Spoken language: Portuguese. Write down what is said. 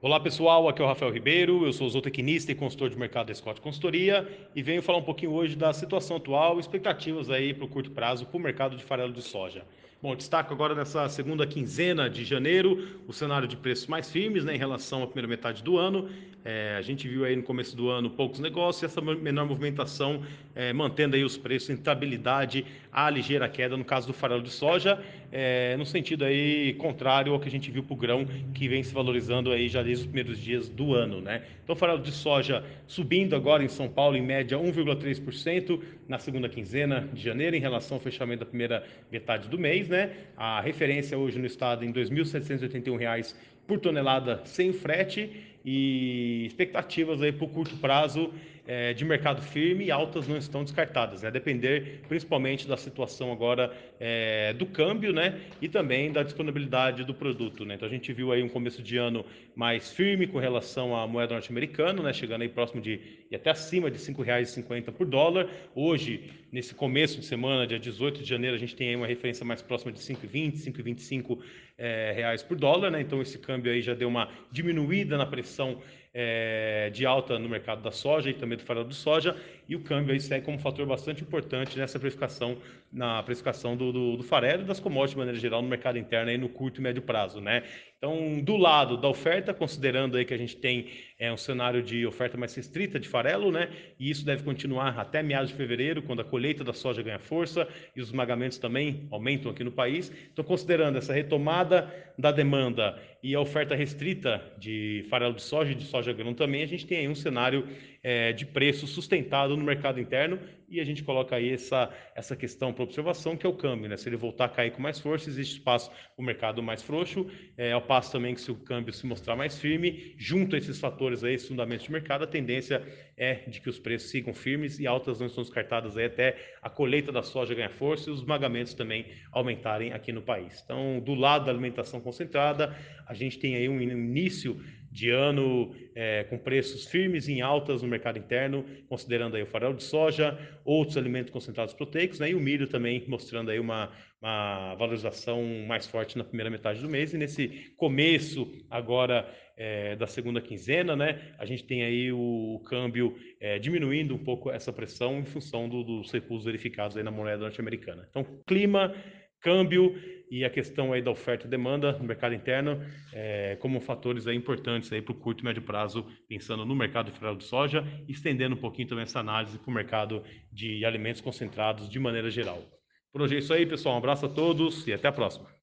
Olá pessoal, aqui é o Rafael Ribeiro, eu sou zootecnista e consultor de mercado da Scott Consultoria e venho falar um pouquinho hoje da situação atual e expectativas aí para o curto prazo para o mercado de farelo de soja. Bom, destaco agora nessa segunda quinzena de janeiro o cenário de preços mais firmes né, em relação à primeira metade do ano. É, a gente viu aí no começo do ano poucos negócios essa menor movimentação é, mantendo aí os preços em estabilidade, a ligeira queda no caso do farelo de soja, é, no sentido aí contrário ao que a gente viu para o grão que vem se valorizando aí já desde os primeiros dias do ano, né? Então, farelo de soja subindo agora em São Paulo em média 1,3% na segunda quinzena de janeiro em relação ao fechamento da primeira metade do mês né? A referência hoje no estado em R$ 2.781 por tonelada sem frete e expectativas aí para o curto prazo é, de mercado firme e altas não estão descartadas, né? Depender principalmente da situação agora é, do câmbio, né? E também da disponibilidade do produto, né? Então a gente viu aí um começo de ano mais firme com relação à moeda norte-americana, né? Chegando aí próximo de e até acima de R$ 5,50 por dólar. Hoje, nesse começo de semana, dia 18 de janeiro, a gente tem aí uma referência mais próxima de 5,20, 5,25 é, reais por dólar, né? Então esse câmbio aí já deu uma diminuída na pressão é, de alta no mercado da soja e também do farelo de soja, e o câmbio aí segue como um fator bastante importante nessa precificação, na precificação do, do, do farelo e das commodities de maneira geral no mercado interno aí no curto e médio prazo, né? Então, do lado da oferta, considerando aí que a gente tem é, um cenário de oferta mais restrita de farelo, né? E isso deve continuar até meados de fevereiro, quando a colheita da soja ganha força e os esmagamentos também aumentam aqui no país. Então, considerando essa retomada da demanda e a oferta restrita de farelo de soja e de soja grão também, a gente tem aí um cenário é, de preço sustentado no mercado interno e a gente coloca aí essa, essa questão para observação, que é o câmbio, né? Se ele voltar a cair com mais força, existe espaço para o mercado mais frouxo, é, ao passo também que se o câmbio se mostrar mais firme, junto a esses fatores aí, esses fundamentos de mercado, a tendência é de que os preços sigam firmes e altas não estão descartadas aí até a colheita da soja ganhar força e os esmagamentos também aumentarem aqui no país. Então, do lado da alimentação concentrada, a gente tem aí um início de ano é, com preços firmes em altas no mercado interno, considerando aí o farelo de soja, outros alimentos concentrados proteicos, né, e o milho também mostrando aí uma, uma valorização mais forte na primeira metade do mês, e nesse começo agora é, da segunda quinzena, né, a gente tem aí o, o câmbio é, diminuindo um pouco essa pressão em função do, dos recursos verificados aí na moeda norte-americana. Então, clima câmbio e a questão aí da oferta e demanda no mercado interno é, como fatores aí importantes aí para o curto e médio prazo, pensando no mercado farelo de soja, estendendo um pouquinho também essa análise para o mercado de alimentos concentrados de maneira geral. Por hoje é isso aí, pessoal. Um abraço a todos e até a próxima.